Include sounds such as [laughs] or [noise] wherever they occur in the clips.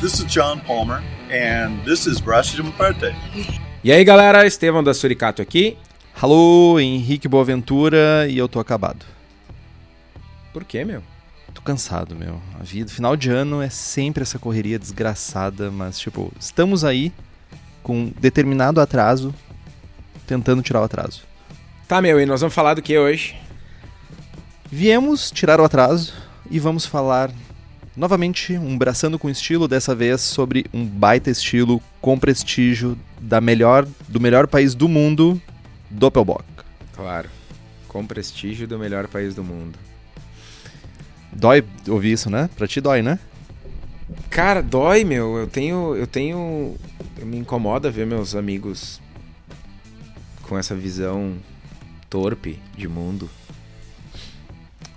This is John Palmer, and this is Braço de Parte. E aí galera, Estevão da Suricato aqui. Alô, Henrique Boaventura e eu tô acabado. Por quê, meu? Tô cansado, meu. A vida, final de ano é sempre essa correria desgraçada, mas tipo, estamos aí com determinado atraso, tentando tirar o atraso. Tá, meu, e nós vamos falar do que hoje? Viemos tirar o atraso e vamos falar novamente um braçando com estilo, dessa vez sobre um baita estilo com prestígio da melhor, do melhor país do mundo, Doppelbock. Claro, com prestígio do melhor país do mundo. Dói ouvir isso, né? Pra ti dói, né? Cara, dói, meu. Eu tenho. Eu tenho. Eu me incomoda ver meus amigos com essa visão torpe de mundo.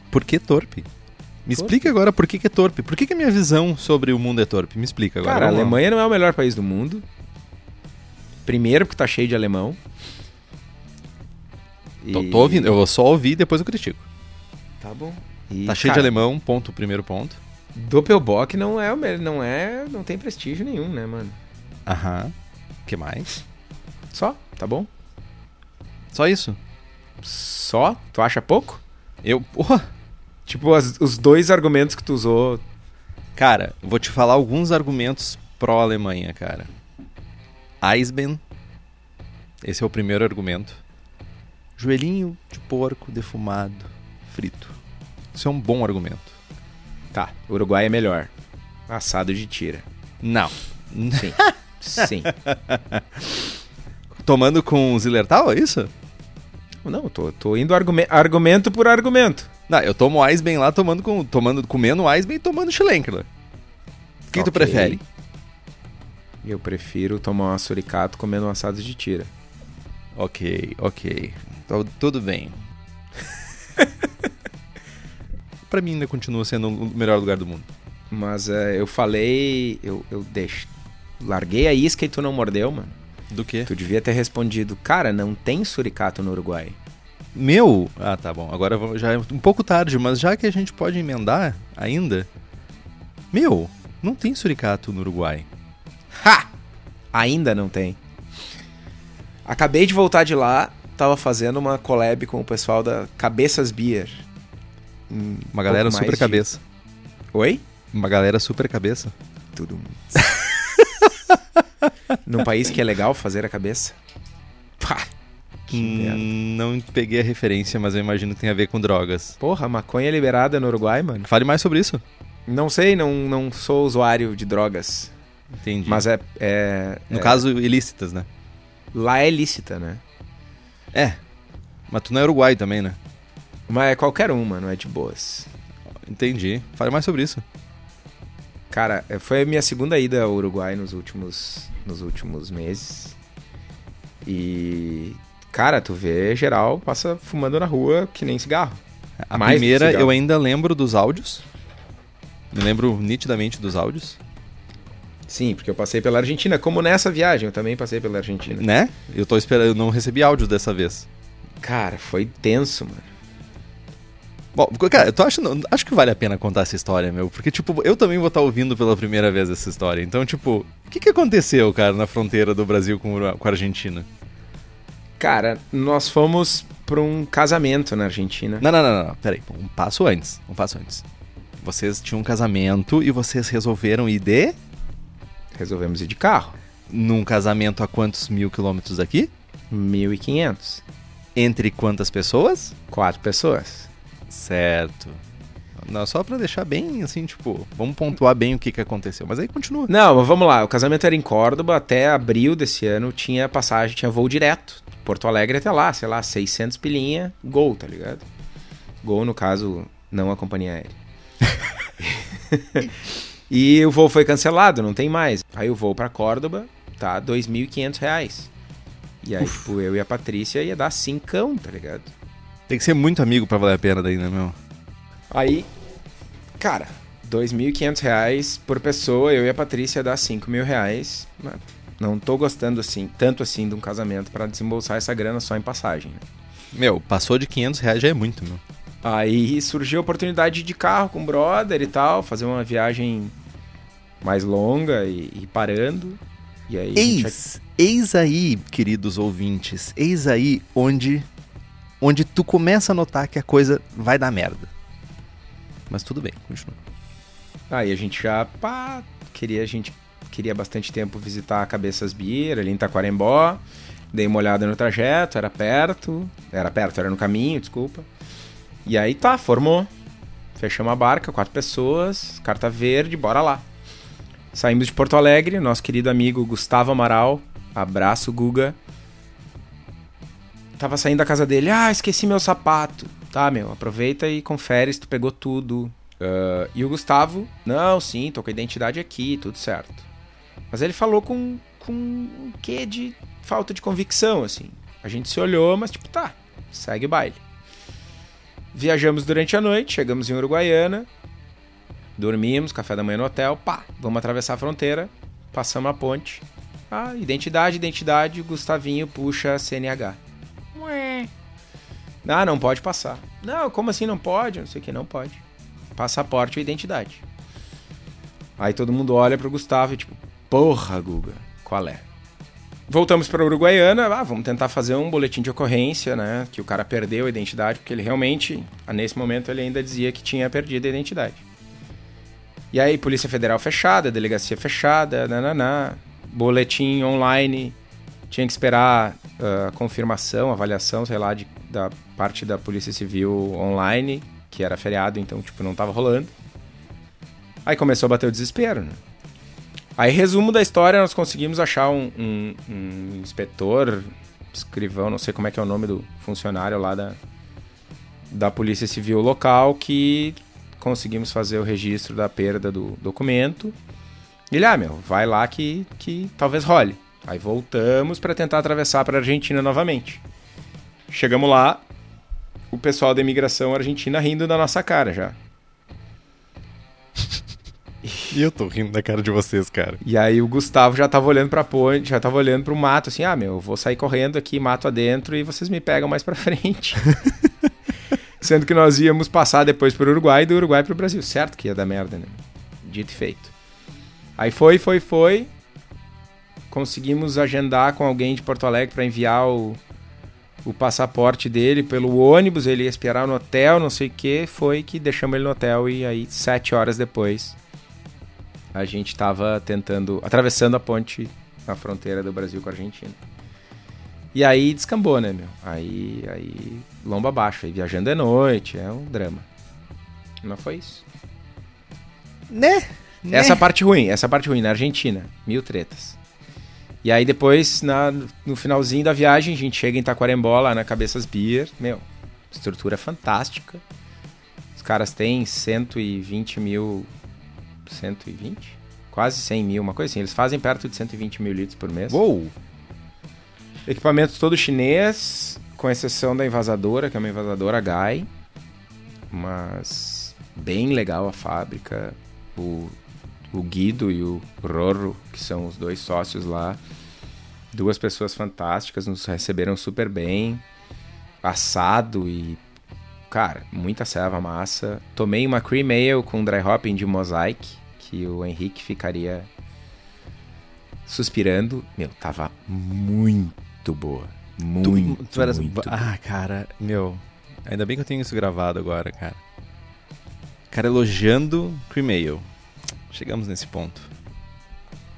Por que torpe? Me Torpe? explica agora por que, que é torpe. Por que, que a minha visão sobre o mundo é torpe? Me explica agora. Cara, a. Alemanha não é o melhor país do mundo. Primeiro, porque tá cheio de alemão. Tô, E- tô ouvindo, eu vou só ouvir e depois eu critico. Tá bom. E, tá cheio cara, de alemão, ponto, primeiro ponto. Doppelbock não é o melhor. Não é. Não tem prestígio nenhum, né, mano? Aham. que mais? Só, tá bom? Só isso? Só? Tu acha pouco? Eu. Porra! Tipo, as- os dois argumentos que tu usou. Cara, vou te falar alguns argumentos pró-Alemanha, cara. Eisben. Esse é o primeiro argumento. Joelhinho de porco defumado, frito. Isso é um bom argumento. Tá, Uruguai é melhor. Assado de tira. Não. Sim. [laughs] Sim. Tomando com Zillertal, é isso? Não, eu tô, tô indo argume- argumento por argumento. Não, eu tomo Eisben lá tomando com, tomando, comendo Eisben e tomando Schlenkerler. O que tu Ok. prefere? Eu prefiro tomar um suricato comendo um assado de tira. Ok, ok. Então, tudo bem. [laughs] pra mim ainda continua sendo o melhor lugar do mundo. Mas é, eu falei. Eu, eu deixo. Larguei a isca e tu não mordeu, mano. Do que? Tu devia ter respondido, cara, não tem suricato no Uruguai. Meu? Ah, tá bom. Agora já é um pouco tarde, mas já que a gente pode emendar ainda. Meu, não tem suricato no Uruguai. Ha! Ainda não tem. Acabei de voltar de lá, tava fazendo uma collab com o pessoal da Cabeças Beer. Um Uma galera super de- cabeça. Oi? Uma galera super cabeça. Tudo. [laughs] Num país que é legal fazer a cabeça. Pá! Hum, não peguei a referência, mas eu imagino que tem a ver com drogas. Porra, maconha é liberada no Uruguai, mano. Fale mais sobre isso. Não sei, não, não sou usuário de drogas. Entendi. Mas é. é- no é- caso, ilícitas, né? Lá é lícita, né? É. Mas tu não é Uruguai também, né? Mas é qualquer um, mano, é de boas. Entendi. Fale mais sobre isso. Cara, é, foi a minha segunda ida ao Uruguai nos últimos, nos últimos meses. E. Cara, tu vê geral, passa fumando na rua que nem cigarro. A Mais primeira eu ainda lembro dos áudios. Me lembro nitidamente dos áudios. Sim, porque eu passei pela Argentina. Como nessa viagem, eu também passei pela Argentina. Né? Eu tô esperando, eu não recebi áudios dessa vez. Cara, foi tenso, mano. Bom, cara, eu tô achando, acho que vale a pena contar essa história, meu, porque tipo, eu também vou estar ouvindo pela primeira vez essa história. Então, tipo, o que que aconteceu, cara, na fronteira do Brasil com, com a Argentina? Cara, nós fomos pra um casamento na Argentina. Não, não, não, não. Peraí, um passo antes, um passo antes. Vocês tinham um casamento e vocês resolveram ir de Resolvemos ir de carro. num casamento a quantos mil quilômetros daqui? 1.500. Entre quantas pessoas? Quatro pessoas. Certo. Não, só pra deixar bem assim, tipo, vamos pontuar bem o que que aconteceu. Mas aí continua. Não, mas vamos lá. O casamento era em Córdoba. Até abril desse ano tinha passagem, tinha voo direto. Porto Alegre até lá, sei lá, 600 pilinha, gol, tá ligado? Gol, no caso, não a companhia [laughs] aérea. e o voo foi cancelado, não tem mais. Aí o voo pra Córdoba tá 2.500 reais. E aí, tipo, eu e a Patrícia ia dar cincão, tá ligado? Tem que ser muito amigo pra valer a pena daí, né, meu? Aí, cara, 2.500 reais por pessoa, eu e a Patrícia dá 5 mil reais. Mas Não tô gostando assim, tanto assim de um casamento pra desembolsar essa grana só em passagem. né? Meu, passou de 500 reais já é muito, meu. Aí surgiu a oportunidade de carro com o brother e tal, fazer uma viagem mais longa e, e parando. E aí. a Eis, eis aí, queridos ouvintes, eis aí onde, onde tu começa a notar que a coisa vai dar merda. Mas tudo bem, continua. Aí a gente já, pá, queria, a gente queria bastante tempo visitar a Cabeças Beer, ali em Taquarembó. Dei uma olhada no trajeto, era perto. Era perto, era no caminho, desculpa. E aí tá, formou. Fechamos a barca, quatro pessoas, carta verde, bora lá. Saímos de Porto Alegre, nosso querido amigo Gustavo Amaral. Abraço, Guga. Tava saindo da casa dele, ah, esqueci meu sapato. Tá, meu, aproveita e confere se tu pegou tudo. Ah, e o Gustavo, não, sim, tô com a identidade aqui, tudo certo. Mas ele falou com, com um quê de falta de convicção, assim. A gente se olhou, mas tipo, tá, segue o baile. Viajamos durante a noite, chegamos em Uruguaiana, dormimos, café da manhã no hotel, pá, vamos atravessar a fronteira, passamos a ponte. Ah, identidade, identidade, Gustavinho puxa CNH. Ué. Ah, não pode passar. Não, como assim não pode? Não sei o que, não pode. Passaporte ou identidade. Aí todo mundo olha pro Gustavo e tipo, porra, Guga, qual é? Voltamos para Uruguaiana, ah, vamos tentar fazer um boletim de ocorrência, né? Que o cara perdeu a identidade, porque ele realmente, ah, nesse momento, ele ainda dizia que tinha perdido a identidade. E aí, Polícia Federal fechada, delegacia fechada, nananá, boletim online, tinha que esperar a confirmação, avaliação, sei lá, de, da parte da Polícia Civil online, que era feriado, então, tipo, não tava rolando. Aí começou a bater o desespero, né? Aí, resumo da história, nós conseguimos achar um, um- um inspetor, escrivão, não sei como é que é o nome do funcionário lá da, da Polícia Civil local, que conseguimos fazer o registro da perda do documento. Ele, ah, meu, vai lá que, que talvez role. Aí voltamos para tentar atravessar para Argentina novamente. Chegamos lá, o pessoal da imigração argentina rindo da nossa cara já. E eu tô rindo da cara de vocês, cara. E aí o Gustavo já tava olhando pra ponte, já tava olhando pro mato, assim, ah, meu, eu vou sair correndo aqui, mato adentro, e vocês me pegam mais pra [laughs] frente. [laughs] Sendo que nós íamos passar depois pro Uruguai e do Uruguai pro Brasil. Certo que ia dar merda, né? Dito e feito. Aí foi, foi, foi. Conseguimos agendar com alguém de Porto Alegre pra enviar o, o passaporte dele pelo ônibus, ele ia esperar no hotel, não sei o que. Foi que deixamos ele no hotel e aí, sete horas depois, a gente tava tentando, atravessando a ponte, a fronteira do Brasil com a Argentina. E aí descambou, né, meu? Aí, aí, lomba abaixo, aí viajando de noite, é um drama. Não foi isso. Né? Essa parte ruim, essa parte ruim, na Argentina, mil tretas. E aí depois, na, no finalzinho da viagem, a gente chega em Taquarembó, lá na Cabeças Beer, meu, estrutura fantástica. Os caras têm 120 mil 120? Quase 100 mil, uma coisa assim. Eles fazem perto de 120 mil litros por mês. Uou! Equipamento todo chinês, com exceção da invasadora, que é uma invasadora Gai. Mas bem legal a fábrica. O, o Guido e o Rorro, que são os dois sócios lá. Duas pessoas fantásticas, nos receberam super bem. Assado e. Cara, muita serva massa. Tomei uma cream ale com dry hopping de mosaic, que o Henrique ficaria suspirando. Meu, tava muito boa. Muito, Tu- tu eras- muito boa. Ah, cara, meu. Ainda bem que eu tenho isso gravado agora, cara. Cara elogiando Cream Ale. Chegamos nesse ponto.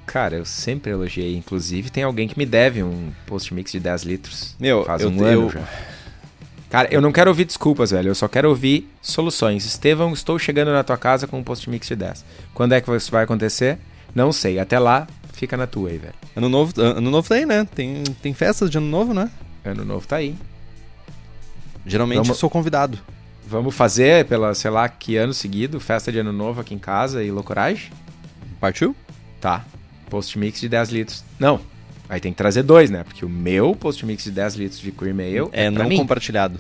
Cara, eu sempre elogiei. Inclusive, tem alguém que me deve um post-mix de 10 litros. Meu, Faz eu, um eu, ano já. Cara, eu não quero ouvir desculpas, velho. Eu só quero ouvir soluções. Estevão, estou chegando na tua casa com um post-mix de 10. Quando é que isso vai acontecer? Não sei. Até lá, fica na tua aí, velho. Ano novo, ano novo tá aí, né? Tem, tem festas de ano novo, né? Ano novo tá aí. Geralmente Vamos- eu sou convidado. Vamos fazer pela, sei lá, que ano seguido, festa de ano novo aqui em casa e loucuragem? Partiu? Tá. Post-mix de 10 litros. Não. Aí tem que trazer dois, né? Porque o meu post-mix de 10 litros de cream ale É, pra não mim. compartilhado.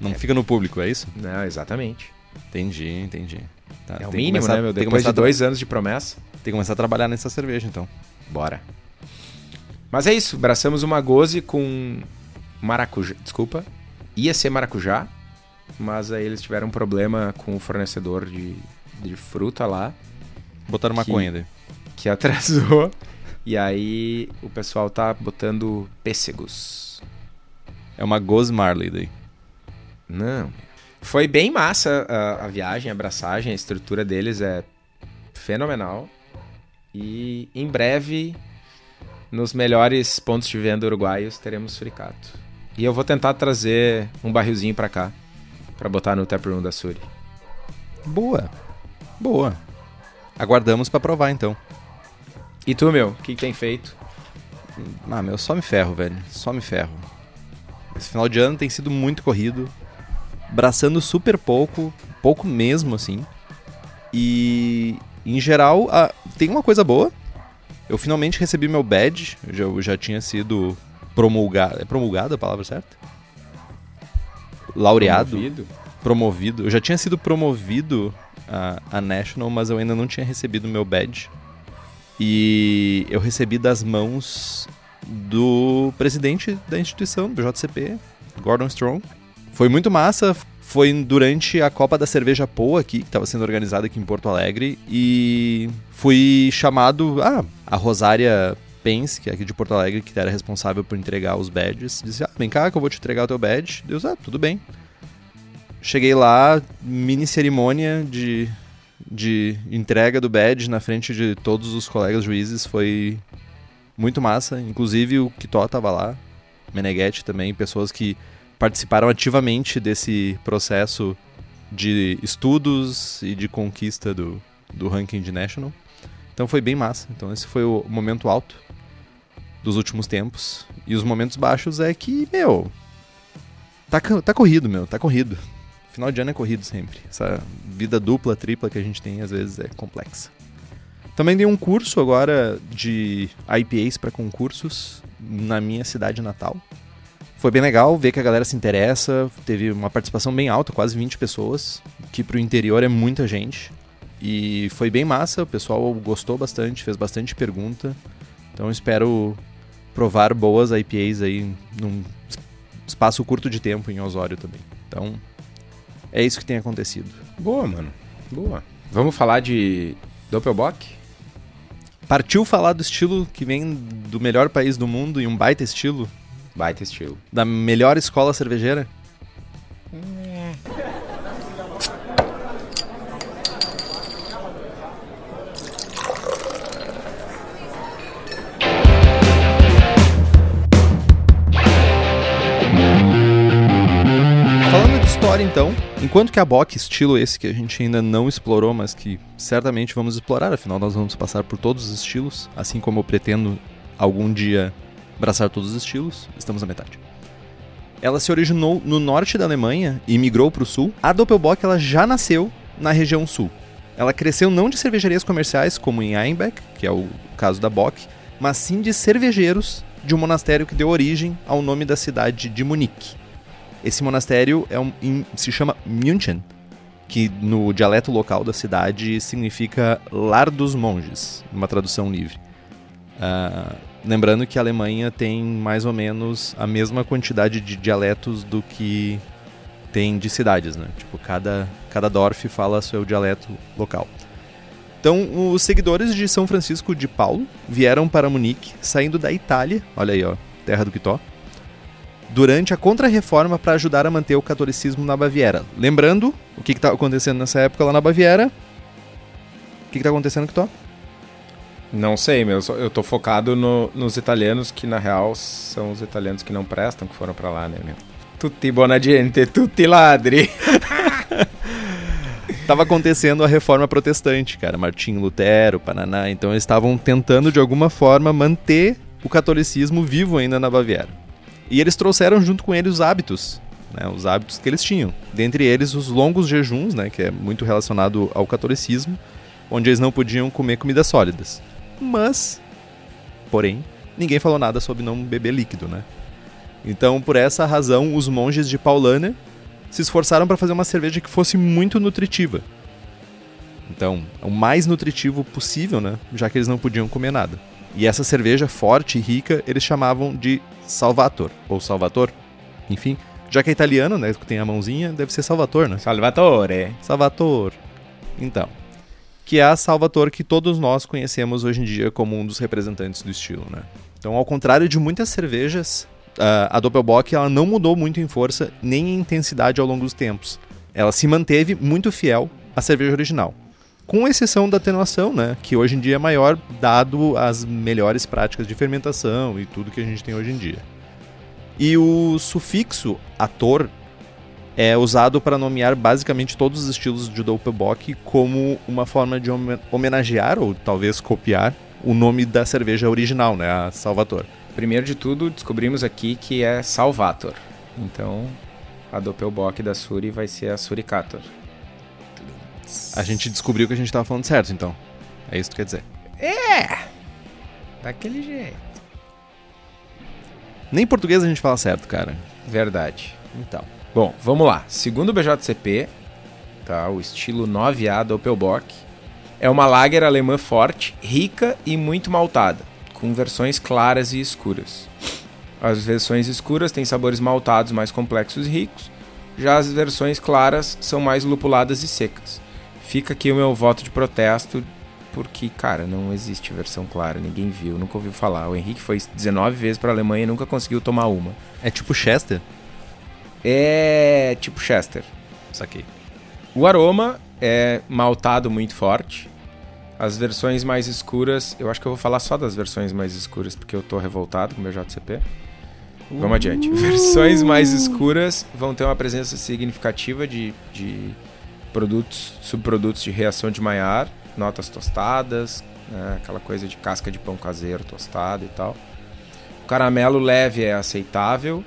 Não fica no público, é isso? Não, exatamente. Entendi, entendi. Tá, É o que mínimo, começar- né, meu? Que, Depois de dois anos de promessa, tem que começar a trabalhar nessa cerveja, então. bora. Mas é isso, braçamos uma goze com maracujá. Desculpa, ia ser maracujá, mas aí eles tiveram um problema com o fornecedor de, de fruta lá. Botaram maconha daí. que atrasou. E aí o pessoal tá botando pêssegos. É uma Goz Marley daí. Não. Foi bem massa a, a viagem, a abraçagem, a estrutura deles é fenomenal. E em breve, nos melhores pontos de venda uruguaios, teremos suricato. E eu vou tentar trazer um barrilzinho pra cá, pra botar no taproom da Suri. Boa. Boa. Aguardamos pra provar então. E tu, meu, o que, que tem feito? Ah, meu, só me ferro, velho. Só me ferro. Esse final de ano tem sido muito corrido. Braçando super pouco, pouco mesmo, assim. E, em geral, ah, tem uma coisa boa. Eu finalmente recebi meu badge. Eu já, já tinha sido promulgado. É promulgado a palavra certa? Laureado. Promovido? promovido. Eu já tinha sido promovido a, a National, mas eu ainda não tinha recebido meu badge. E eu recebi das mãos do presidente da instituição, do JCP, Gordon Strong. Foi muito massa. Foi durante a Copa da Cerveja Poa aqui, que estava sendo organizada aqui em Porto Alegre. E fui chamado. Ah, a Rosária Pence, que é aqui de Porto Alegre, que era responsável por entregar os badges, disse: Ah, vem cá que eu vou te entregar o teu badge. Deus, ah, tudo bem. Cheguei lá, mini cerimônia de, de entrega do badge na frente de todos os colegas juízes. Foi muito massa. Inclusive o Kitó tava lá, Meneghetti também, pessoas que participaram ativamente desse processo de estudos e de conquista do, do ranking de National. Então foi bem massa. Então esse foi o momento alto dos últimos tempos. E os momentos baixos é que, meu, tá, tá corrido, meu, tá corrido. Final de ano é corrido sempre. Essa vida dupla, tripla que a gente tem às vezes é complexa. Também dei um curso agora de IPAs para concursos na minha cidade natal. Foi bem legal ver que a galera se interessa, teve uma participação bem alta, quase 20 pessoas, que pro interior é muita gente. E foi bem massa, o pessoal gostou bastante, fez bastante pergunta. Então espero provar boas IPAs aí num espaço curto de tempo em Osório também. Então é isso que tem acontecido. Boa, mano. Boa. Vamos falar de Doppelbock? Partiu falar do estilo que vem do melhor país do mundo e um baita estilo Baita estilo. da melhor escola cervejeira? História, então, enquanto que a Bock, estilo esse que a gente ainda não explorou, mas que certamente vamos explorar, afinal nós vamos passar por todos os estilos, assim como eu pretendo algum dia abraçar todos os estilos, estamos na metade. Ela se originou no norte da Alemanha e migrou para o sul. A Doppelbock ela já nasceu na região sul. Ela cresceu não de cervejarias comerciais, como em Einbeck, que é o caso da Bock, mas sim de cervejeiros de um monastério que deu origem ao nome da cidade de Munique. Esse monastério é um, em- se chama München, que no dialeto local da cidade significa Lar dos Monges, numa tradução livre. Ah, lembrando que a Alemanha tem mais ou menos a mesma quantidade de dialetos do que tem de cidades, né? Tipo, cada, cada Dorf fala seu dialeto local. Então, os seguidores de São Francisco de Paulo vieram para Munique, saindo da Itália, olha aí, ó, terra do Quitó, durante a Contra-Reforma para ajudar a manter o catolicismo na Baviera. Lembrando o que estava acontecendo nessa época lá na Baviera. O que está acontecendo, Quitó? Não sei, meu. eu tô focado no- nos italianos, que na real são os italianos que não prestam, que foram pra lá, né, meu? Tutti buona gente, tutti ladri. [laughs] Tava acontecendo a reforma protestante, cara. Martinho Lutero, Pananá. Então eles estavam tentando, de alguma forma, manter o catolicismo vivo ainda na Baviera. E eles trouxeram junto com eles os hábitos, né? Os hábitos que eles tinham. Dentre eles, os longos jejuns, né? Que é muito relacionado ao catolicismo, onde eles não podiam comer comidas sólidas. Mas, porém, ninguém falou nada sobre não beber líquido, né? Então, por essa razão, os monges de Paulânia se esforçaram para fazer uma cerveja que fosse muito nutritiva. Então, o mais nutritivo possível, né? Já que eles não podiam comer nada. E essa cerveja forte e rica, eles chamavam de Salvator, ou Salvator. Enfim, já que é italiano, né? Que tem a mãozinha, deve ser Salvator, né? Salvatore. Salvator. Então. que é a Salvatore que todos nós conhecemos hoje em dia como um dos representantes do estilo, né? Então, ao contrário de muitas cervejas, a Doppelbock ela não mudou muito em força nem em intensidade ao longo dos tempos. Ela se manteve muito fiel à cerveja original. Com exceção da atenuação, né, que hoje em dia é maior dado as melhores práticas de fermentação e tudo que a gente tem hoje em dia. E o sufixo ator é usado para nomear basicamente todos os estilos de Doppelbock como uma forma de homenagear ou talvez copiar o nome da cerveja original, né, a Salvatore. Primeiro de tudo, descobrimos aqui que é Salvator. Então, a Doppelbock da Suri vai ser a Suricator. A gente descobriu que a gente estava falando certo, então. É isso que quer dizer. É! Daquele jeito. Nem em português a gente fala certo, cara. Verdade. Então. Bom, vamos lá. Segundo o BJCP, tá, o estilo 9A Doppelbock é uma lager alemã forte, rica e muito maltada com versões claras e escuras. As versões escuras têm sabores maltados mais complexos e ricos, já as versões claras são mais lupuladas e secas. Fica aqui o meu voto de protesto, porque, cara, não existe versão clara, ninguém viu, nunca ouviu falar. O Henrique foi 19 vezes para a Alemanha e nunca conseguiu tomar uma. É tipo Chester? É tipo Chester. Saquei. O aroma é maltado muito forte, as versões mais escuras, eu acho que eu vou falar só das versões mais escuras, porque eu tô revoltado com o meu JCP. Vamos uh. adiante. Versões mais escuras vão ter uma presença significativa de, de produtos, subprodutos de reação de Maillard, notas tostadas, né, aquela coisa de casca de pão caseiro tostado e tal. O caramelo leve é aceitável.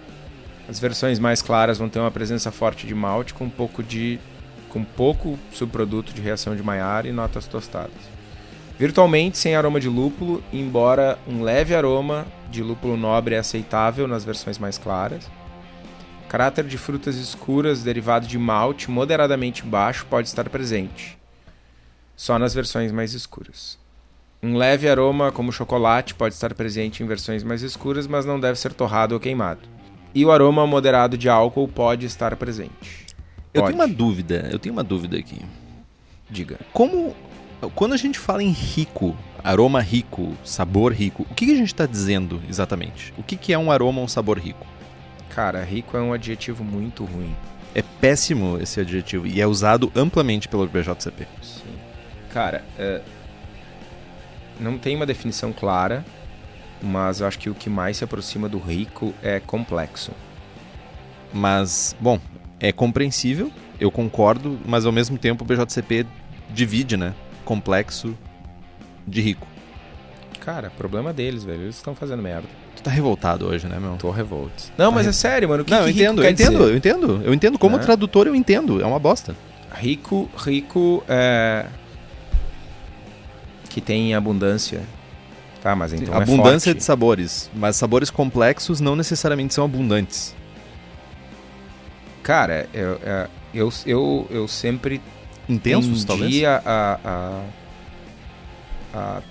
As versões mais claras vão ter uma presença forte de malte com um pouco de com pouco subproduto de reação de Maillard e notas tostadas. Virtualmente sem aroma de lúpulo, embora um leve aroma de lúpulo nobre é aceitável nas versões mais claras. Caráter de frutas escuras derivado de malte moderadamente baixo pode estar presente, só nas versões mais escuras. Um leve aroma como chocolate pode estar presente em versões mais escuras, mas não deve ser torrado ou queimado. E o aroma moderado de álcool pode estar presente. Eu tenho uma dúvida, eu tenho uma dúvida aqui. Diga. Como quando a gente fala em rico, aroma rico, sabor rico, o que, que a gente está dizendo exatamente? O que, que é um aroma ou um sabor rico? Cara, rico é um adjetivo muito ruim. É péssimo esse adjetivo e é usado amplamente pelo BJCP. Sim. Cara, é... não tem uma definição clara, mas eu acho que o que mais se aproxima do rico é complexo. Mas, bom, é compreensível, eu concordo, mas ao mesmo tempo o BJCP divide, né? complexo de rico. Cara, problema deles, velho. Eles estão fazendo merda. Tá revoltado hoje, né, meu? Tô revolto. Não, tá mas re... é sério, mano. Que, Não, que eu entendo, eu entendo, dizer? eu entendo. Eu entendo. Como é. tradutor, eu entendo. É uma bosta. Rico, rico é. Que tem abundância. Tá, mas então. Sim, é abundância forte. de sabores. Mas sabores complexos não necessariamente são abundantes. Cara, eu, é, eu, eu, eu sempre intensos, talvez? A, a, a,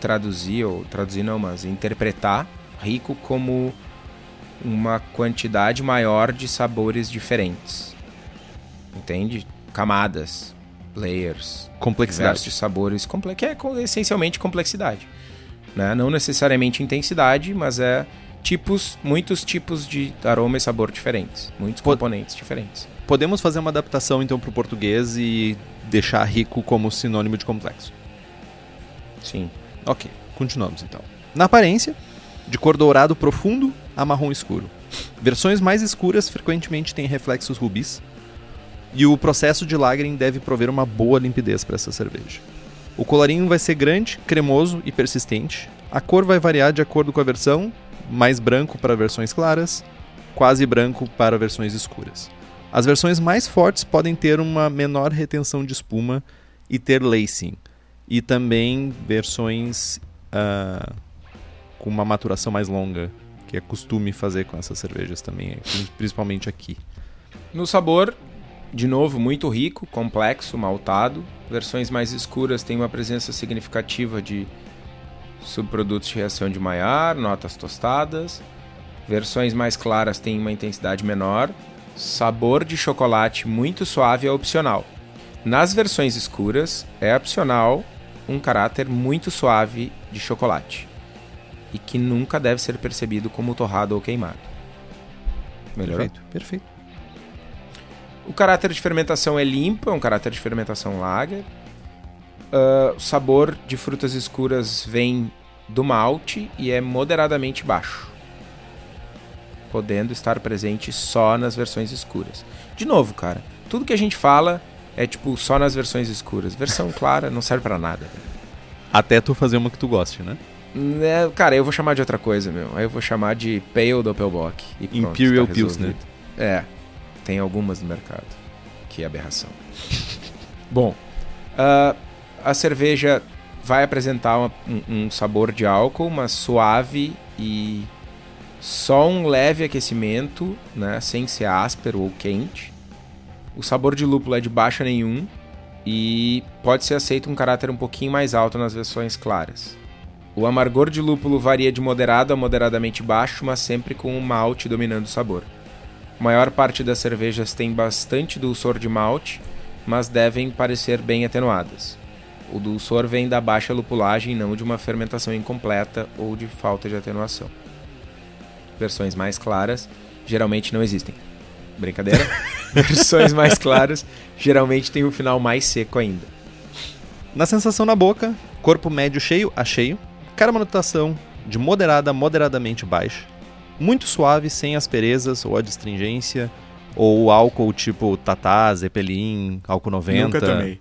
traduzir, ou traduzir não, mas interpretar rico como uma quantidade maior de sabores diferentes. Entende? Camadas, layers, complexidade de sabores, comple que é essencialmente complexidade. Né? Não necessariamente intensidade, mas é tipos, muitos tipos de aroma e sabor diferentes, muitos componentes diferentes. Podemos fazer uma adaptação então para o português e deixar rico como sinônimo de complexo. Sim. Ok, continuamos então. Na aparência, de cor dourado profundo a marrom escuro. Versões mais escuras frequentemente têm reflexos rubis. E o processo de lagering deve prover uma boa limpidez para essa cerveja. O colarinho vai ser grande, cremoso e persistente. A cor vai variar de acordo com a versão, mais branco para versões claras, quase branco para versões escuras. As versões mais fortes podem ter uma menor retenção de espuma e ter lacing. E também versões uh, com uma maturação mais longa, que é costume fazer com essas cervejas também, principalmente aqui. No sabor, de novo, muito rico, complexo, maltado. Versões mais escuras têm uma presença significativa de subprodutos de reação de Maillard, notas tostadas. Versões mais claras têm uma intensidade menor, Sabor de chocolate muito suave é opcional. Nas versões escuras, é opcional um caráter muito suave de chocolate e que nunca deve ser percebido como torrado ou queimado. Melhorou? Perfeito, perfeito. O caráter de fermentação é limpo, é um caráter de fermentação lager. Uh, o sabor de frutas escuras vem do malte e é moderadamente baixo, podendo estar presente só nas versões escuras. De novo, cara, tudo que a gente fala é tipo só nas versões escuras. Versão clara não serve para nada. Até tu fazer uma que tu goste, né? É, cara, eu vou chamar de outra coisa, meu. Aí eu vou chamar de Pale Doppelbock. E pronto, Imperial tá Pilsner. É, tem algumas no mercado. Que aberração. [laughs] Bom, ah, a cerveja vai apresentar uma- um, um sabor de álcool, mas suave e só um leve aquecimento, né, sem ser áspero ou quente. O sabor de lúpulo é de baixo a nenhum e pode ser aceito um caráter um pouquinho mais alto nas versões claras. O amargor de lúpulo varia de moderado a moderadamente baixo, mas sempre com o malte dominando o sabor. A maior parte das cervejas tem bastante dulçor de malte, mas devem parecer bem atenuadas. O dulçor vem da baixa lupulagem, não de uma fermentação incompleta ou de falta de atenuação. Versões mais claras geralmente não existem. Brincadeira? [laughs] [laughs] Versões mais claras geralmente têm o final mais seco ainda. Na sensação na boca, corpo médio cheio a cheio, carbonatação de moderada a moderadamente baixa, muito suave, sem asperezas ou adstringência, ou álcool tipo Tatá, Zeppelin, álcool 90. Nunca tomei.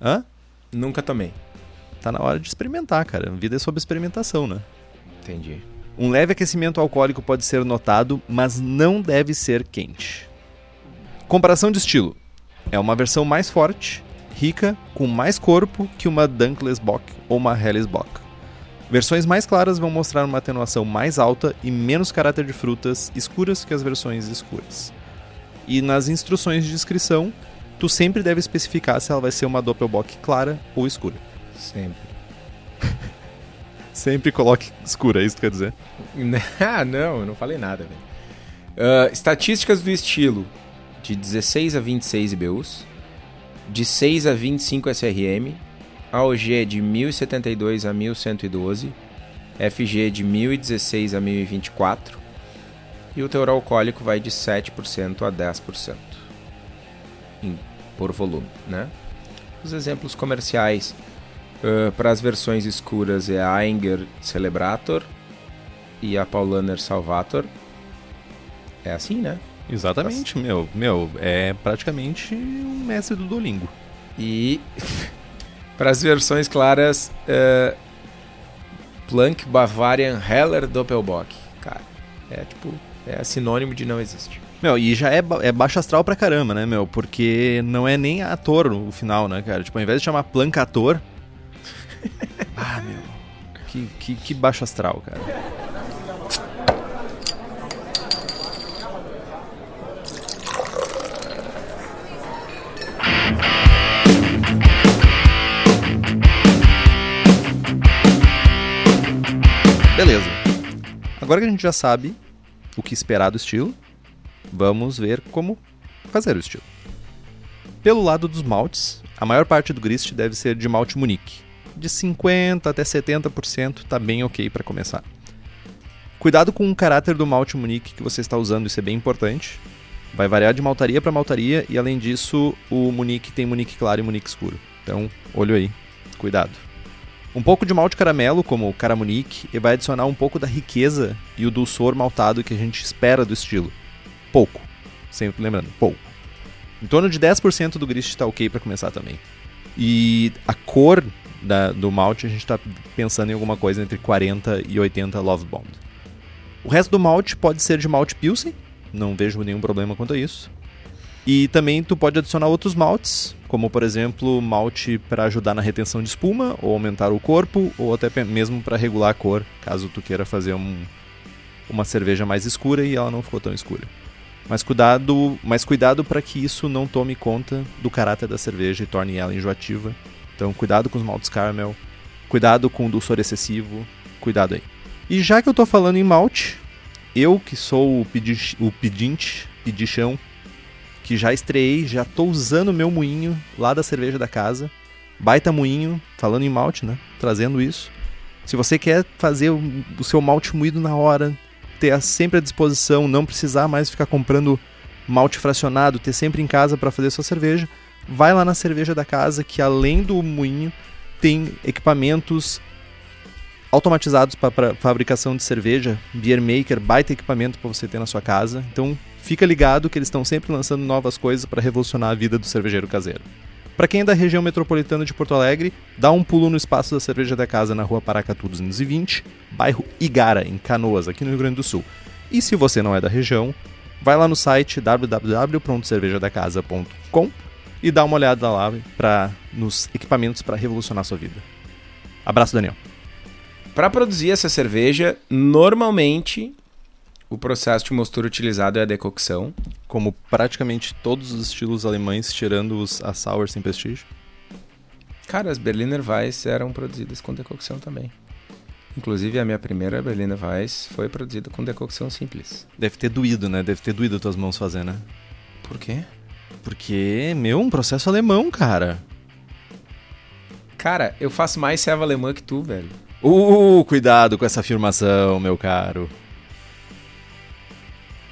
Hã? Nunca tomei. Tá na hora de experimentar, cara. A vida é sobre experimentação, né? Entendi. Um leve aquecimento alcoólico pode ser notado, mas não deve ser quente. Comparação de estilo. É uma versão mais forte, rica, com mais corpo que uma Dunkless Bock ou uma Helles Bock. Versões mais claras vão mostrar uma atenuação mais alta e menos caráter de frutas escuras que as versões escuras. E nas instruções de descrição, tu sempre deve especificar se ela vai ser uma Doppelbock clara ou escura. Sempre. [laughs] Sempre coloque escura, é isso que quer dizer? [laughs] ah, não, eu não falei nada, velho. Ah, estatísticas do estilo: de 16 a 26 IBUs, de 6 a 25 SRM, AOG de 1072 a 1112, FG de 1016 a 1024 e o teor alcoólico vai de 7% a 10% em- por volume, né? Os exemplos comerciais para as versões escuras é a Ainger Celebrator e a Paulaner Salvator. É assim, né? Exatamente, meu. Meu, é praticamente um mestre do Duolingo. E [laughs] para as versões claras, é, Planck Bavarian Heller Doppelbock. Cara, é tipo, é sinônimo de não existe. Meu, e já é, ba- é baixo astral pra caramba, né, meu? Porque não é nem ator o final, né, cara? Tipo, ao invés de chamar Planck ator. [laughs] ah, meu. Que, que, que baixo astral, cara. Beleza. Agora que a gente já sabe o que esperar do estilo, vamos ver como fazer o estilo. Pelo lado dos maltes, a maior parte do grist deve ser de malte Munique. De 50 até 70% tá bem ok para começar. Cuidado com o caráter do malte Munique que você está usando, isso é bem importante. Vai variar de maltaria para maltaria e além disso, o Munique tem Munique claro e Munique escuro. Então, olho aí, cuidado. Um pouco de malte caramelo, como o Caramunique, e vai adicionar um pouco da riqueza e o dulçor maltado que a gente espera do estilo. Pouco. Sempre lembrando, pouco. Em torno de 10% do grist está ok para começar também. E a cor da- do malte, a gente está pensando em alguma coisa entre 40 e 80 Love Bomb. O resto do malte pode ser de malte Pilsen, não vejo nenhum problema quanto a isso. E também tu pode adicionar outros maltes, como por exemplo malte para ajudar na retenção de espuma, ou aumentar o corpo, ou até mesmo para regular a cor, caso tu queira fazer um- uma cerveja mais escura e ela não ficou tão escura. Mas cuidado, mas cuidado para que isso não tome conta do caráter da cerveja e torne ela enjoativa. Então cuidado com os maltes caramel, cuidado com o dulçor excessivo, cuidado aí. E já que eu tô falando em malte, eu que sou o, pedi o pedinte, pedichão, que já estreiei, já tô usando o meu moinho lá da cerveja da casa. Baita moinho, falando em malte, né? Trazendo isso. Se você quer fazer o, seu malte moído na hora, ter sempre à disposição, não precisar mais ficar comprando malte fracionado, ter sempre em casa para fazer sua cerveja, vai lá na cerveja da casa que além do moinho tem equipamentos automatizados para fabricação de cerveja, beer maker, baita equipamento para você ter na sua casa. Então, fica ligado que eles estão sempre lançando novas coisas para revolucionar a vida do cervejeiro caseiro. Para quem é da região metropolitana de Porto Alegre, dá um pulo no espaço da Cerveja da Casa na rua Paracatu 220, bairro Igara, em Canoas, aqui no Rio Grande do Sul. E se você não é da região, vai lá no site www.cervejadacasa.com e dá uma olhada lá pra, nos equipamentos para revolucionar sua vida. Abraço, Daniel. Para produzir essa cerveja, normalmente o processo de mostura utilizado é a decocção. Como praticamente todos os estilos alemães, tirando os a Sour sem prestígio. Cara, as Berliner Weiss eram produzidas com decocção também. Inclusive, a minha primeira Berliner Weiss foi produzida com decocção simples. Deve ter doído, né? Deve ter doído tuas mãos fazer, né? Por quê? Porque, meu, um processo alemão, cara. Cara, eu faço mais serva alemã que tu, velho. Uh, cuidado com essa afirmação, meu caro.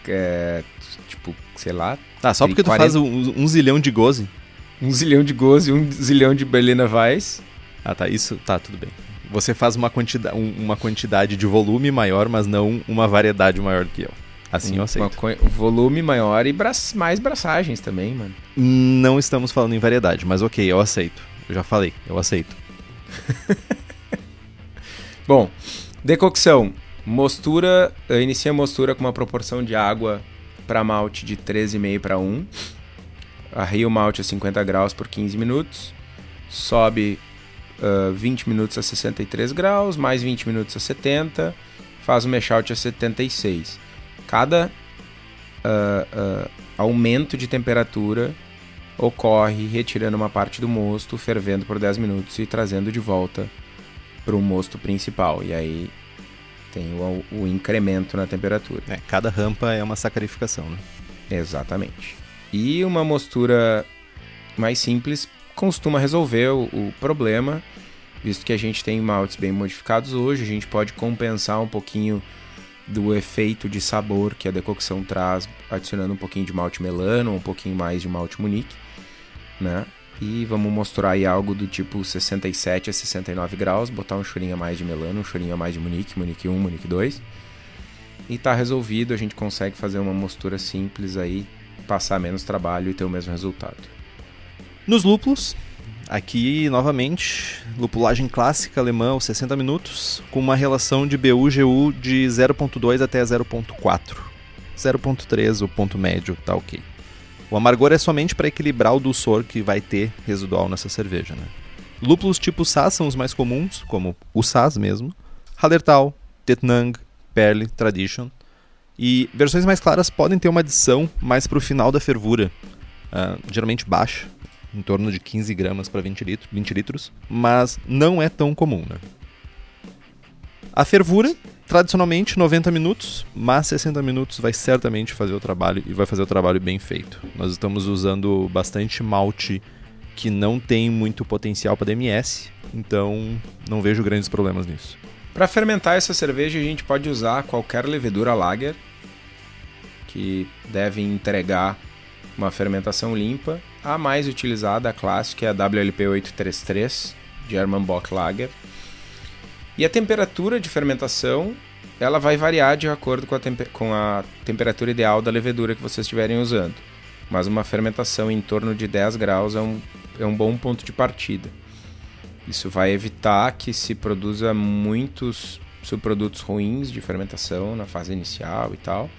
É, tipo, sei lá. Tá, só porque tu 40 faz um, um zilhão de goze. Um zilhão de Goze e um zilhão de Berliner Weiss. Ah, tá, isso, tá, tudo bem. Você faz uma quantidade, uma quantidade de volume maior, mas não uma variedade maior que eu. Assim eu Uma aceito. co- volume maior e bra mais braçagens também, mano. Não estamos falando em variedade, mas ok, eu aceito. Eu já falei, eu aceito. [laughs] Bom, decocção. Mostura, inicia a mostura com uma proporção de água para malte de 13,5 para 1. Arreia o malte a 50 graus por 15 minutos. Sobe ah, 20 minutos a 63 graus, mais 20 minutos a 70. Faz o mashout a 76. Cada ah, ah, aumento de temperatura ocorre retirando uma parte do mosto, fervendo por 10 minutos e trazendo de volta para o mosto principal. E aí tem o, o incremento na temperatura. É, cada rampa é uma sacarificação, né? Exatamente. E uma mostura mais simples costuma resolver o, o problema, visto que a gente tem maltes bem modificados hoje, a gente pode compensar um pouquinho do efeito de sabor que a decocção traz, adicionando um pouquinho de malte melano, um pouquinho mais de malte munique, né? E vamos mostrar aí algo do tipo 67 a 69 graus, botar um chorinho a mais de melano, um chorinho a mais de munique, munique 1, munique 2. E tá resolvido, a gente consegue fazer uma mostura simples aí, passar menos trabalho e ter o mesmo resultado. Nos lúpulos, aqui novamente, lupulagem clássica alemã aos 60 minutos, com uma relação de BU-GU de 0.2 até 0.4. 0.3, o ponto médio, tá ok. O amargor é somente para equilibrar o dulçor que vai ter residual nessa cerveja. Né? Lúpulos tipo Saaz são os mais comuns, como o Saaz mesmo, Hallertau, Tettnang, Perle, Tradition. E versões mais claras podem ter uma adição mais para o final da fervura, ah, geralmente baixa, em torno de 15 gramas para 20, litro, 20 litros, mas não é tão comum. Né? A fervura, tradicionalmente 90 minutos, mas 60 minutos vai certamente fazer o trabalho e vai fazer o trabalho bem feito. Nós estamos usando bastante malte que não tem muito potencial para DMS, então não vejo grandes problemas nisso. Para fermentar essa cerveja, a gente pode usar qualquer levedura lager, que deve entregar uma fermentação limpa. A mais utilizada, a clássica, é a WLP 833, German Bock Lager. E a temperatura de fermentação, ela vai variar de acordo com a, com a temperatura ideal da levedura que vocês estiverem usando. Mas uma fermentação em torno de 10 graus é um, é um bom ponto de partida. Isso vai evitar que se produza muitos subprodutos ruins de fermentação na fase inicial e tal,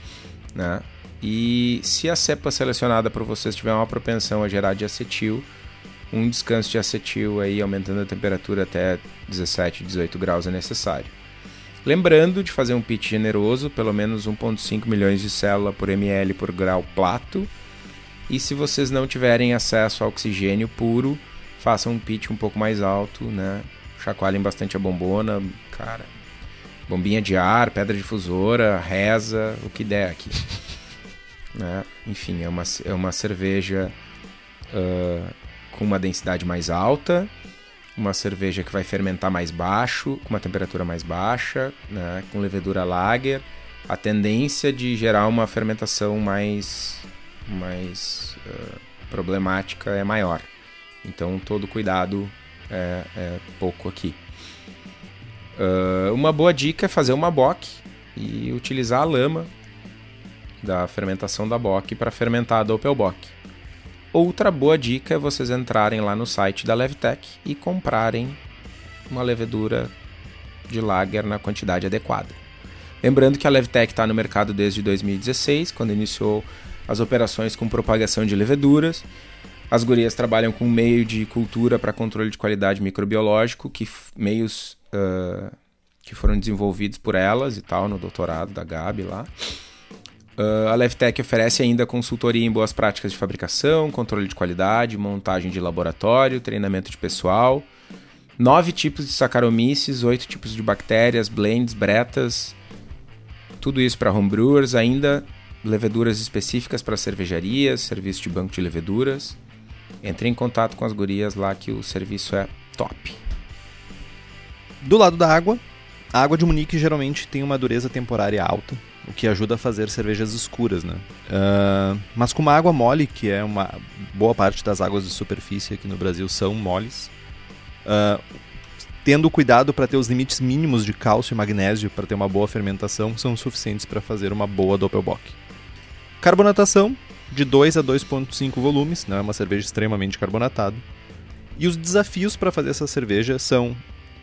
né? E se a cepa selecionada por vocês tiver uma propensão a gerar diacetil, um descanso de acetil aí aumentando a temperatura até 17, 18 graus é necessário. Lembrando de fazer um pitch generoso, pelo menos 1.5 milhões de célula por ml por grau plato. E se vocês não tiverem acesso a oxigênio puro, façam um pitch um pouco mais alto, né? Chacoalhem bastante a bombona, cara. Bombinha de ar, pedra difusora, reza, o que der aqui. [laughs] Né? Enfim, é uma, é uma cerveja uh, com uma densidade mais alta, uma cerveja que vai fermentar mais baixo, com uma temperatura mais baixa, né? com levedura lager. A tendência de gerar uma fermentação mais, mais uh, problemática é maior. Então, todo cuidado é, é pouco aqui. Uh, uma boa dica é fazer uma bock e utilizar a lama da fermentação da bock para fermentar a Doppelbock. Outra boa dica é vocês entrarem lá no site da Levtech e comprarem uma levedura de lager na quantidade adequada. Lembrando que a Levtech está no mercado desde 2016, quando iniciou as operações com propagação de leveduras. As gurias trabalham com meio de cultura para controle de qualidade microbiológico, que meios uh, que foram desenvolvidos por elas e tal, no doutorado da Gabi lá. Uh, a Levtech oferece ainda consultoria em boas práticas de fabricação, controle de qualidade, montagem de laboratório, treinamento de pessoal. Nove tipos de Saccharomyces, oito tipos de bactérias, blends, bretas. Tudo isso para homebrewers, ainda leveduras específicas para cervejarias, serviço de banco de leveduras. Entre em contato com as gurias lá que o serviço é top. Do lado da água, a água de Munique geralmente tem uma dureza temporária alta, o que ajuda a fazer cervejas escuras, né? Uh, mas com uma água mole, que é uma boa parte das águas de superfície aqui no Brasil são moles, uh, tendo cuidado para ter os limites mínimos de cálcio e magnésio para ter uma boa fermentação, são suficientes para fazer uma boa Doppelbock. Carbonatação de 2 a 2.5 volumes, não é uma cerveja extremamente carbonatada. E os desafios para fazer essa cerveja são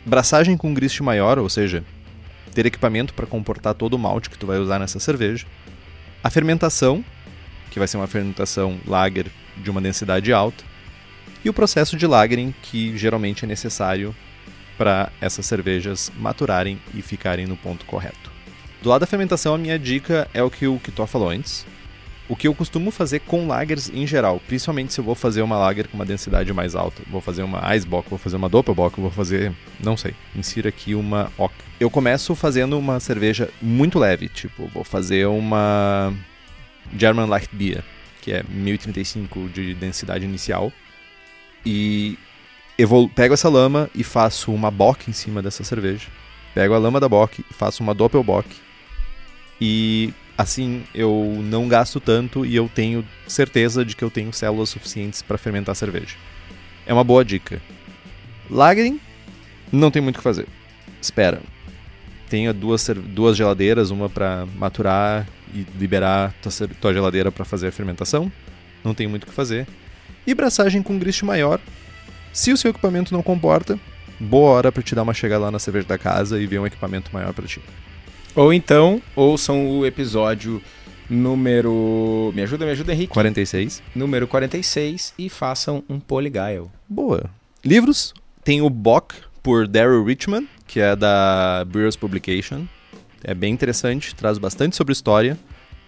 braçagem com grist maior, ou seja, ter equipamento para comportar todo o malte que tu vai usar nessa cerveja. A fermentação, que vai ser uma fermentação lager de uma densidade alta. E o processo de lagering, que geralmente é necessário para essas cervejas maturarem e ficarem no ponto correto. Do lado da fermentação, a minha dica é o que o Kitó falou antes, o que eu costumo fazer com lagers em geral, principalmente se eu vou fazer uma lager com uma densidade mais alta, vou fazer uma Eisbock, vou fazer uma Doppelbock, vou fazer, não sei, insira aqui uma Ock. Eu começo fazendo uma cerveja muito leve, tipo, vou fazer uma German Light Beer, que é 1035 de densidade inicial, e eu pego essa lama e faço uma Bock em cima dessa cerveja. Pego a lama da Bock faço uma Doppelbock. E Assim, eu não gasto tanto e eu tenho certeza de que eu tenho células suficientes para fermentar cerveja. É uma boa dica. Lagering, não tem muito o que fazer. Espera. Tenha duas, duas geladeiras, uma para maturar e liberar tua, tua geladeira para fazer a fermentação. Não tem muito o que fazer. E braçagem com grist maior. Se o seu equipamento não comporta, boa hora para te dar uma chegada lá na cerveja da casa e ver um equipamento maior para ti. Ou então, ouçam o episódio número. Me ajuda, me ajuda, Henrique. 46. Número 46 e façam um Polyguile. Boa. Livros: tem o Bock, por Daryl Richman, que é da Brewers Publication. É bem interessante, traz bastante sobre história,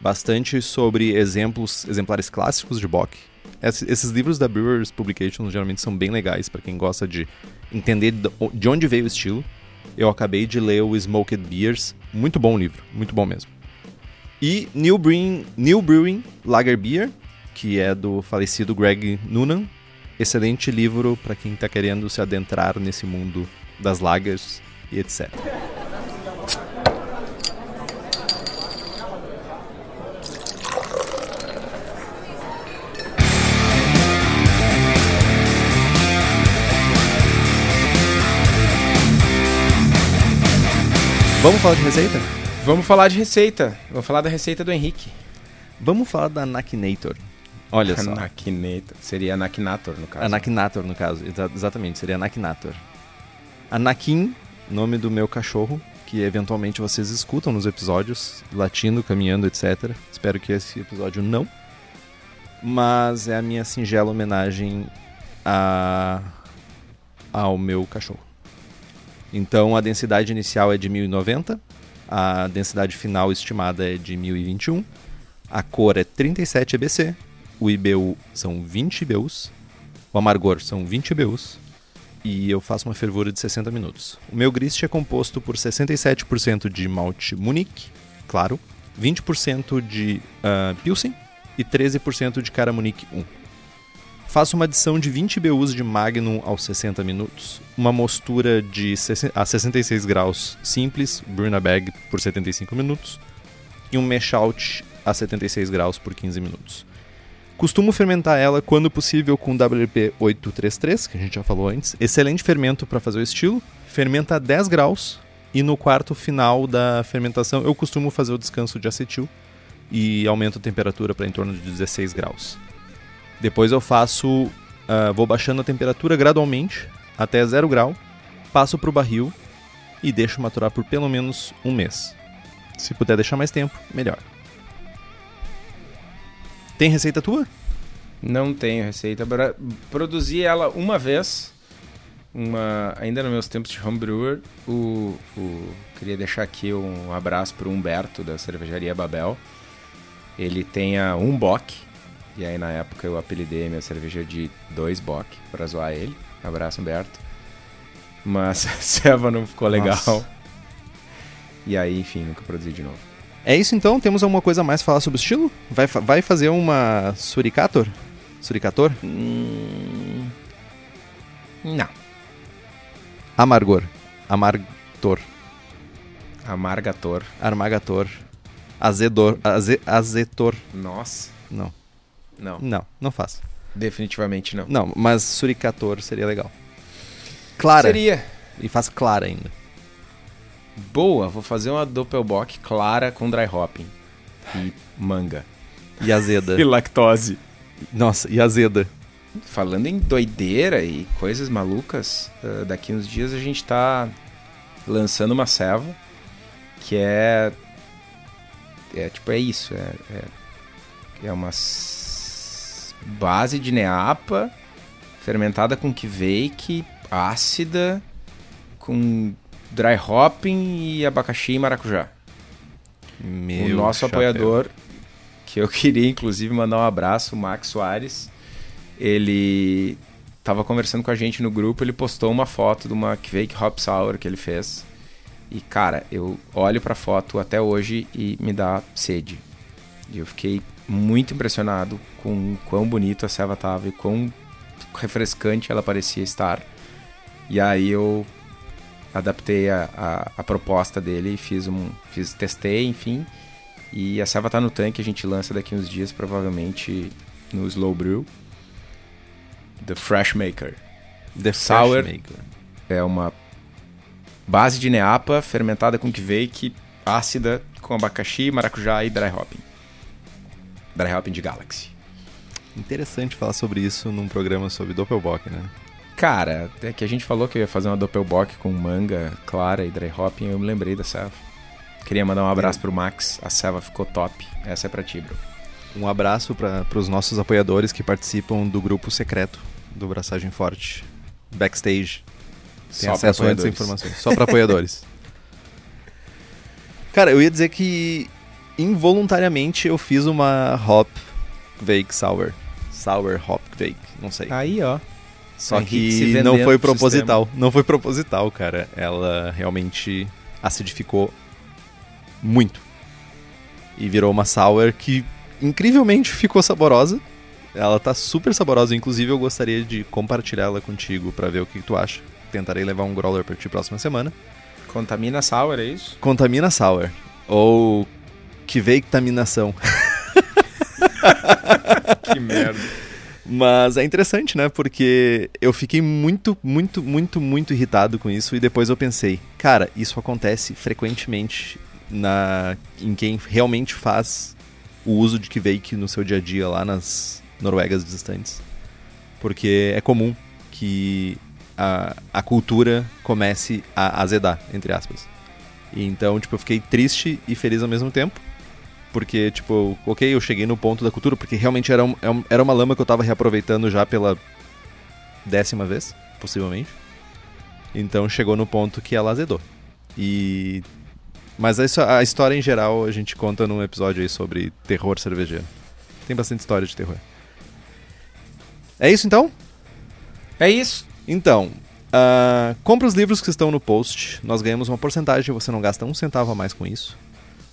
bastante sobre exemplos, exemplares clássicos de Bock. Esses livros da Brewers Publication geralmente são bem legais para quem gosta de entender de onde veio o estilo eu acabei de ler o Smoked Beers. Muito bom livro, muito bom mesmo. E New Brewing, New Brewing Lager Beer, que é do falecido Greg Noonan. Excelente livro para quem está querendo se adentrar nesse mundo das lagers e etc. Vamos falar de receita? Vamos falar de receita. Vamos falar da receita do Henrique. Vamos falar da Nakinator. Olha só. Nakinator. Seria Nakinator, no caso. Nakinator, no caso. Exa exatamente, seria Nakinator. A Nakin, nome do meu cachorro, que eventualmente vocês escutam nos episódios, latindo, caminhando, etc. Espero que esse episódio não. Mas é a minha singela homenagem a... ao meu cachorro. Então a densidade inicial é de 1090, a densidade final estimada é de 1021, a cor é 37 EBC, o IBU são 20 IBUs, o amargor são 20 IBUs e eu faço uma fervura de 60 minutos. O meu grist é composto por 67% de malte Munich, claro, 20% de uh, Pilsen e 13% de Caramunique 1. Faço uma adição de 20 BUs de Magnum aos 60 minutos, uma mostura de a 66 graus simples, Bruna Bag por 75 minutos, e um mash out a 76 graus por 15 minutos. Costumo fermentar ela quando possível com WP 833, que a gente já falou antes. Excelente fermento para fazer o estilo. Fermenta a 10 graus e no quarto final da fermentação eu costumo fazer o descanso de acetil e aumento a temperatura para em torno de 16 graus. Depois eu faço, uh, vou baixando a temperatura gradualmente até 0 grau, passo para o barril e deixo maturar por pelo menos um mês. Se puder deixar mais tempo, melhor. Tem receita tua? Não tenho receita. Produzi ela uma vez, uma, ainda nos meus tempos de homebrewer. O, o, queria deixar aqui um abraço para o Humberto, da cervejaria Babel. Ele tem a um bock, e aí na época eu apelidei minha cerveja de dois bock, para zoar ele. Abraço, Humberto. Mas [laughs] a ceva não ficou legal. Nossa. E aí, enfim, nunca produzi de novo. É isso então? Temos alguma coisa a mais a falar sobre o estilo? Vai, vai fazer uma Suricator? Suricator? Hum... Não. Amargor. Amartor. Amargator. Armagator. Azedor. Aze, azetor. Nossa. Não. Não. Não, não faço. Definitivamente não. Não, mas Suricator seria legal. Clara. Seria. E faz clara ainda. Boa, vou fazer uma Doppelbock clara com dry hopping. E manga. E azeda. [laughs] e lactose. Nossa, e azeda. Falando em doideira e coisas malucas, uh, daqui uns dias a gente tá lançando uma ceva que é. É tipo, é isso. É, é, é uma base de neapa fermentada com kveik, ácida, com dry hopping e abacaxi e maracujá. Meu o nosso chapéu. apoiador, que eu [laughs] queria inclusive mandar um abraço, o Max Soares, ele estava conversando com a gente no grupo, ele postou uma foto de uma Quake Hop Sour que ele fez. E cara, eu olho para a foto até hoje e me dá sede. E eu fiquei muito impressionado com quão bonito a ceva tava e quão refrescante ela parecia estar. E aí eu adaptei a, a, a, proposta dele e fiz um. Fiz, testei, enfim. E a serva tá no tanque, a gente lança daqui uns dias, provavelmente no Slow Brew. The Fresh Maker. The Sour Fresh Maker. É uma base de neapa fermentada com kveik, ácida, com abacaxi, maracujá e dry hopping. Dry hopping de Galaxy. Interessante falar sobre isso num programa sobre Doppelbock, né? Cara, é que a gente falou que eu ia fazer uma Doppelbock com manga clara e dry hopping, eu me lembrei da Seva. Queria mandar um abraço pro Max, a Seva ficou top. Essa é pra ti, bro. Um abraço para os nossos apoiadores que participam do grupo secreto do Braçagem Forte, Backstage. Tem Só acesso a essas informações. Só para apoiadores. [laughs] Cara, eu ia dizer que involuntariamente eu fiz uma Hop Vake Sour. Sour Hop Vake, não sei. Aí, ó. Só que não foi proposital. Não foi proposital, cara. Ela realmente acidificou muito. E virou uma sour que incrivelmente ficou saborosa. Ela tá super saborosa, inclusive eu gostaria de compartilhar ela contigo para ver o que, que, tu acha. Tentarei levar um growler pra ti próxima semana. Contamina sour, é isso? Contamina sour. Ou que veictaminação. [laughs] que merda. Mas é interessante, né? Porque eu fiquei muito, muito, muito, muito irritado com isso e depois eu pensei, cara, isso acontece frequentemente na em quem realmente faz o uso de Kveik no seu dia a dia lá nas Noruegas distantes. Porque é comum que a, a cultura comece a azedar, entre aspas. E então, tipo, eu fiquei triste e feliz ao mesmo tempo porque, tipo, ok, eu cheguei no ponto da cultura, porque realmente era, um, é era uma lama que eu tava reaproveitando já pela décima vez, possivelmente. Então chegou no ponto que ela azedou. E. Mas a, a história em geral a gente conta num episódio aí sobre terror cervejeiro. Tem bastante história de terror. É isso então? É isso. Então, uh, compra os livros que estão no post. Nós ganhamos uma porcentagem, você não gasta um centavo a mais com isso.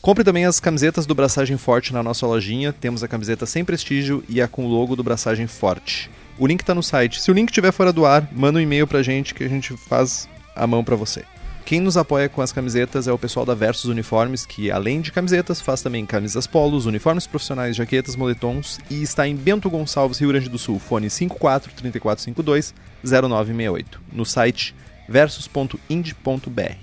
Compre também as camisetas do Braçagem Forte na nossa lojinha. Temos a camiseta sem prestígio e a com o logo do Braçagem Forte. O link tá no site. Se o link estiver fora do ar, manda um e-mail pra gente que a gente faz a mão pra você. Quem nos apoia com as camisetas é o pessoal da Versus Uniformes, que além de camisetas, faz também camisas polos, uniformes profissionais, jaquetas, moletons e está em Bento Gonçalves, Rio Grande do Sul, fone 54 3452 0968, no site versus.ind.br.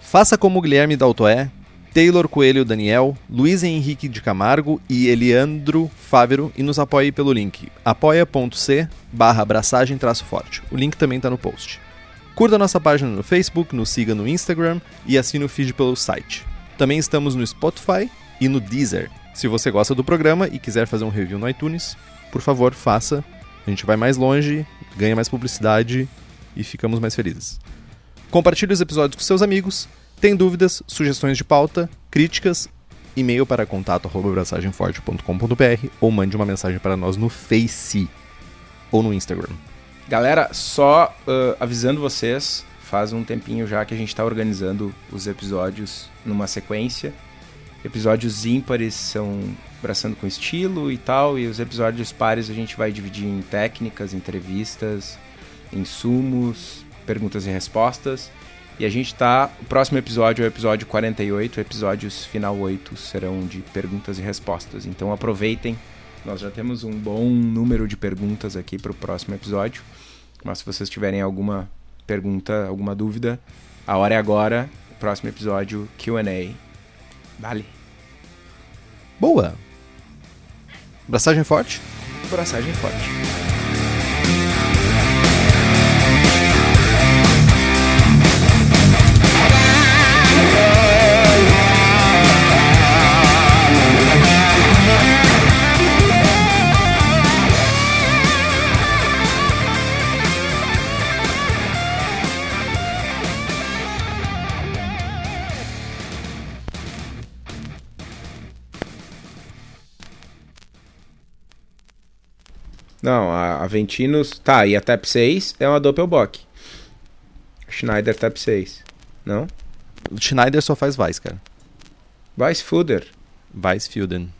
Faça como o Guilherme Daltoé, Taylor Coelho Daniel, Luiz Henrique de Camargo e Eliandro Fávero e nos apoie pelo link apoia.c barra abraçagem forte. O link também está no post. Curta nossa página no Facebook, nos siga no Instagram e assine o feed pelo site. Também estamos no Spotify e no Deezer. Se você gosta do programa e quiser fazer um review no iTunes, por favor, faça. A gente vai mais longe, ganha mais publicidade e ficamos mais felizes. Compartilhe os episódios com seus amigos. Tem dúvidas, sugestões de pauta, críticas, e-mail para contato@braçagemforte.com.br ou mande uma mensagem para nós no Face ou no Instagram. Galera, só uh, avisando vocês, faz um tempinho já que a gente está organizando os episódios numa sequência. Episódios ímpares são abraçando com estilo e tal, e os episódios pares a gente vai dividir em técnicas, entrevistas, insumos, perguntas e respostas. E a gente tá. O próximo episódio é o episódio 48, episódios final 8 serão de perguntas e respostas. Então aproveitem, nós já temos um bom número de perguntas aqui para o próximo episódio. Mas se vocês tiverem alguma pergunta, alguma dúvida, a hora é agora. Próximo episódio, QA. Dale. Boa! Braçagem forte? Braçagem forte. Não, a Aventinos. Tá, e a TAP 6 é uma Doppelbock. Schneider TAP 6. Não? O Schneider só faz Weiss, cara. Weissfuder. Weissfuden.